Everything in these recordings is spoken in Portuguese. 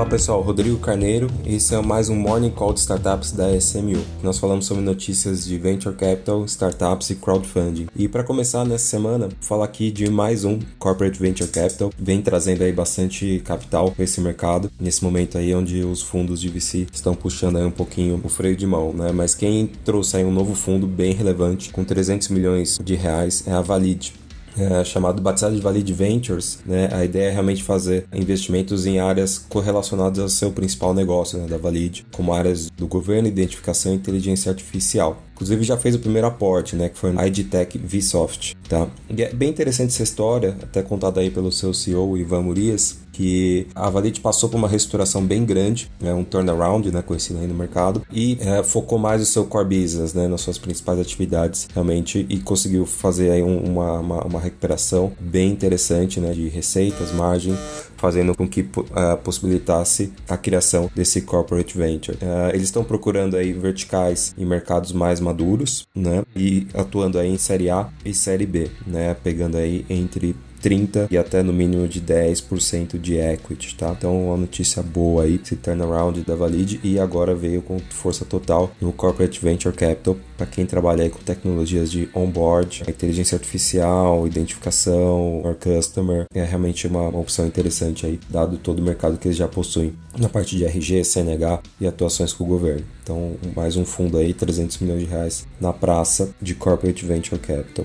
Olá pessoal, Rodrigo Carneiro. Esse é mais um Morning Call de Startups da SMU. Nós falamos sobre notícias de Venture Capital, Startups e Crowdfunding. E para começar nessa semana, vou falar aqui de mais um Corporate Venture Capital. Vem trazendo aí bastante capital para esse mercado, nesse momento aí onde os fundos de VC estão puxando aí um pouquinho o freio de mão, né? Mas quem trouxe aí um novo fundo bem relevante, com 300 milhões de reais, é a Valid é, chamado batizado de Valid Ventures, né? A ideia é realmente fazer investimentos em áreas correlacionadas ao seu principal negócio, né, da Valid, como áreas do governo, identificação e inteligência artificial. Inclusive já fez o primeiro aporte, né, que foi no IDTech Vsoft, tá? E é bem interessante essa história, até contada aí pelo seu CEO Ivan Murias, que a Valide passou por uma reestruturação bem grande, né, um turnaround, né, conhecido aí no mercado, e é, focou mais o seu core business, né, nas suas principais atividades, realmente, e conseguiu fazer aí um, uma, uma, uma, recuperação bem interessante, né, de receitas, margem, fazendo com que uh, possibilitasse a criação desse corporate venture. Uh, eles estão procurando aí verticais em mercados mais maduros, né, e atuando aí em série A e série B, né, pegando aí entre 30 e até no mínimo de 10% de equity, tá? Então, uma notícia boa aí, esse turnaround da Valid e agora veio com força total no Corporate Venture Capital para quem trabalha aí com tecnologias de onboard, inteligência artificial, identificação, our customer, é realmente uma, uma opção interessante aí, dado todo o mercado que eles já possuem na parte de RG, CNH e atuações com o governo. Então, mais um fundo aí, 300 milhões de reais na praça de Corporate Venture Capital.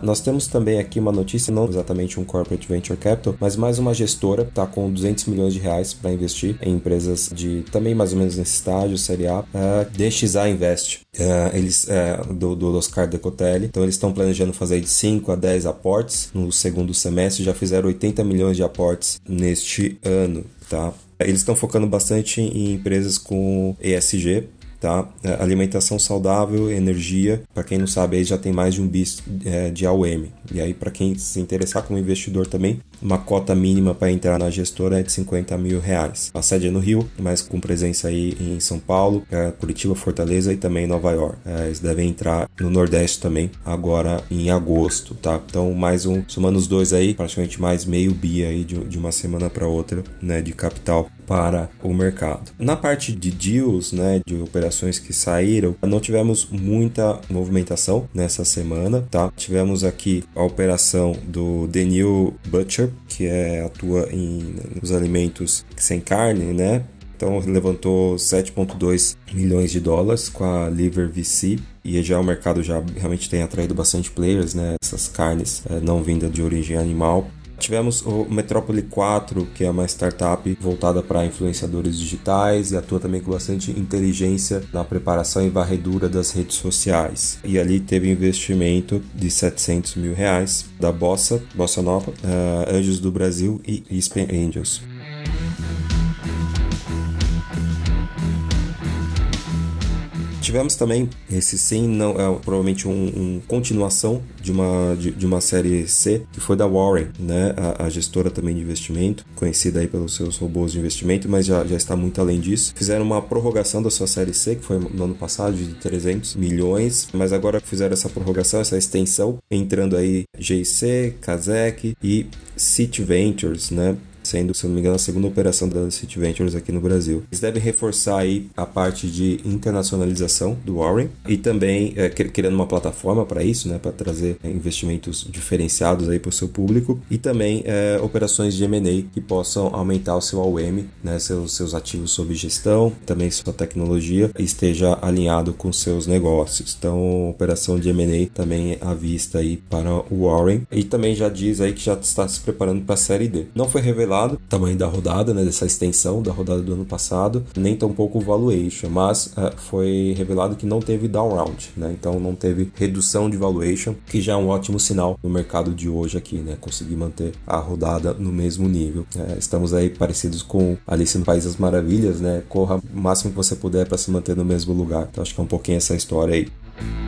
Nós temos também aqui uma notícia, não exatamente um corporate venture capital, mas mais uma gestora está com 200 milhões de reais para investir em empresas de também mais ou menos nesse estágio, série A, uh, é, DXA Invest. Uh, eles uh, do, do Oscar Decotelli. Então eles estão planejando fazer de 5 a 10 aportes no segundo semestre, já fizeram 80 milhões de aportes neste ano, tá? Eles estão focando bastante em empresas com ESG, tá? É, alimentação saudável, energia, para quem não sabe, aí já tem mais de um bis é, de AUM. E aí, para quem se interessar como investidor também, uma cota mínima para entrar na gestora é de 50 mil reais. A sede é no Rio, mas com presença aí em São Paulo, é, Curitiba, Fortaleza e também Nova York. É, eles devem entrar no Nordeste também, agora em agosto, tá? Então, mais um, somando os dois aí, praticamente mais meio bi aí de, de uma semana para outra, né, de capital para o mercado. Na parte de deals, né, de operações que saíram, não tivemos muita movimentação nessa semana, tá? Tivemos aqui a operação do New Butcher, que é, atua em, nos alimentos sem carne, né? Então levantou 7,2 milhões de dólares com a Liver VC e já o mercado já realmente tem atraído bastante players, né? Essas carnes é, não vindas de origem animal. Tivemos o Metrópole 4, que é uma startup voltada para influenciadores digitais e atua também com bastante inteligência na preparação e varredura das redes sociais. E ali teve investimento de 700 mil reais da Bossa, Bossa Nova, uh, Anjos do Brasil e Aspen Angels. Tivemos também, esse sim, não é provavelmente um, um continuação de uma, de, de, uma série C, que foi da Warren, né? A, a, gestora também de investimento, conhecida aí pelos seus robôs de investimento, mas já, já está muito além disso. Fizeram uma prorrogação da sua série C, que foi no ano passado, de 300 milhões, mas agora fizeram essa prorrogação, essa extensão, entrando aí GIC, Kazek e City Ventures, né? Sendo, se não me engano, a segunda operação da City Ventures aqui no Brasil. Eles devem reforçar aí a parte de internacionalização do Warren e também é, criando uma plataforma para isso, né, para trazer é, investimentos diferenciados aí para o seu público e também é, operações de M&A que possam aumentar o seu AUM, né, seus, seus ativos sob gestão, também sua tecnologia esteja alinhado com seus negócios. Então, operação de M&A também à vista aí para o Warren e também já diz aí que já está se preparando para a série D. Não foi revelado revelado tamanho da rodada, né, dessa extensão da rodada do ano passado, nem tampouco o valuation, mas uh, foi revelado que não teve down round, né, então não teve redução de valuation, que já é um ótimo sinal no mercado de hoje aqui, né, conseguir manter a rodada no mesmo nível. É, estamos aí parecidos com Alice no País das Maravilhas, né, corra o máximo que você puder para se manter no mesmo lugar. Então acho que é um pouquinho essa história aí.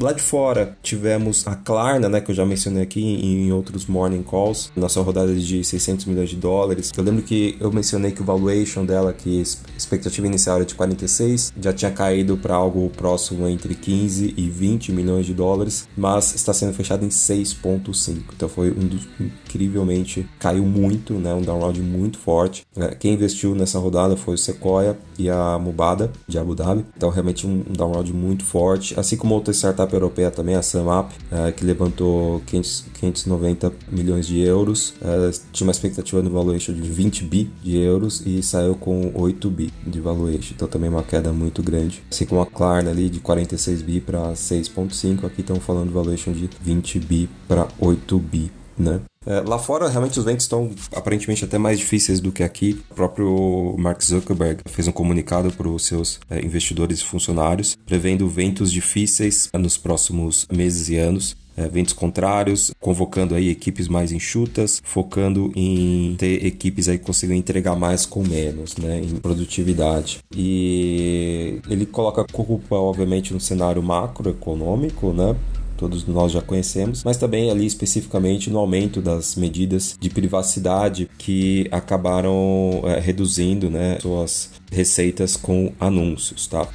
Lá de fora, tivemos a Klarna, né, que eu já mencionei aqui em outros morning calls, nossa rodada de 600 milhões de dólares. Eu lembro que eu mencionei que o valuation dela, que expectativa inicial era de 46, já tinha caído para algo próximo entre 15 e 20 milhões de dólares, mas está sendo fechado em 6.5. Então foi um dos incrivelmente caiu muito, né, um downround muito forte. É, quem investiu nessa rodada foi o Sequoia e a Mubada de Abu Dhabi. Então realmente um downround muito forte, assim como outra startup europeia também, a SumUp, é, que levantou 500, 590 milhões de euros, é, tinha uma expectativa no valuation de 20 bi de euros e saiu com 8 bi de valuation. Então também uma queda muito grande. Assim como a Klarna ali de 46 bi para 6.5, aqui estão falando valuation de 20 bi para 8 bi. Né? É, lá fora, realmente, os ventos estão aparentemente até mais difíceis do que aqui. O próprio Mark Zuckerberg fez um comunicado para os seus é, investidores e funcionários, prevendo ventos difíceis nos próximos meses e anos. É, ventos contrários, convocando aí equipes mais enxutas, focando em ter equipes aí que consigam entregar mais com menos, né, em produtividade. E ele coloca a culpa, obviamente, no cenário macroeconômico, né, todos nós já conhecemos, mas também ali especificamente no aumento das medidas de privacidade que acabaram é, reduzindo né, suas receitas com anúncios, tá?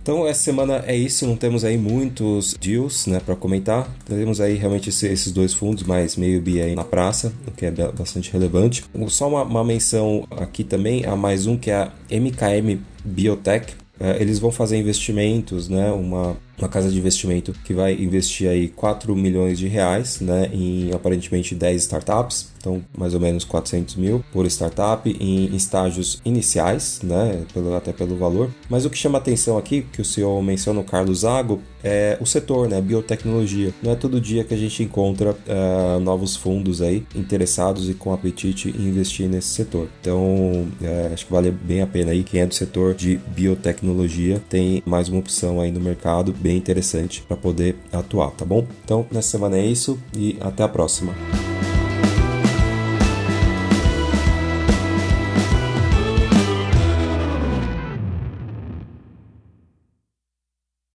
Então essa semana é isso, não temos aí muitos deals, né, para comentar. Temos aí realmente esses dois fundos, mais meio bi aí na praça, o que é bastante relevante. Só uma, uma menção aqui também a mais um que é a MKM Biotech. É, eles vão fazer investimentos, né, uma uma casa de investimento que vai investir aí 4 milhões de reais né, em aparentemente 10 startups, então mais ou menos 400 mil por startup em estágios iniciais, né, pelo, até pelo valor. Mas o que chama atenção aqui, que o CEO menciona, o Carlos Zago, é o setor, né, biotecnologia. Não é todo dia que a gente encontra uh, novos fundos aí interessados e com apetite em investir nesse setor. Então, é, acho que vale bem a pena aí quem é do setor de biotecnologia tem mais uma opção aí no mercado bem interessante para poder atuar, tá bom? Então, nessa semana é isso e até a próxima.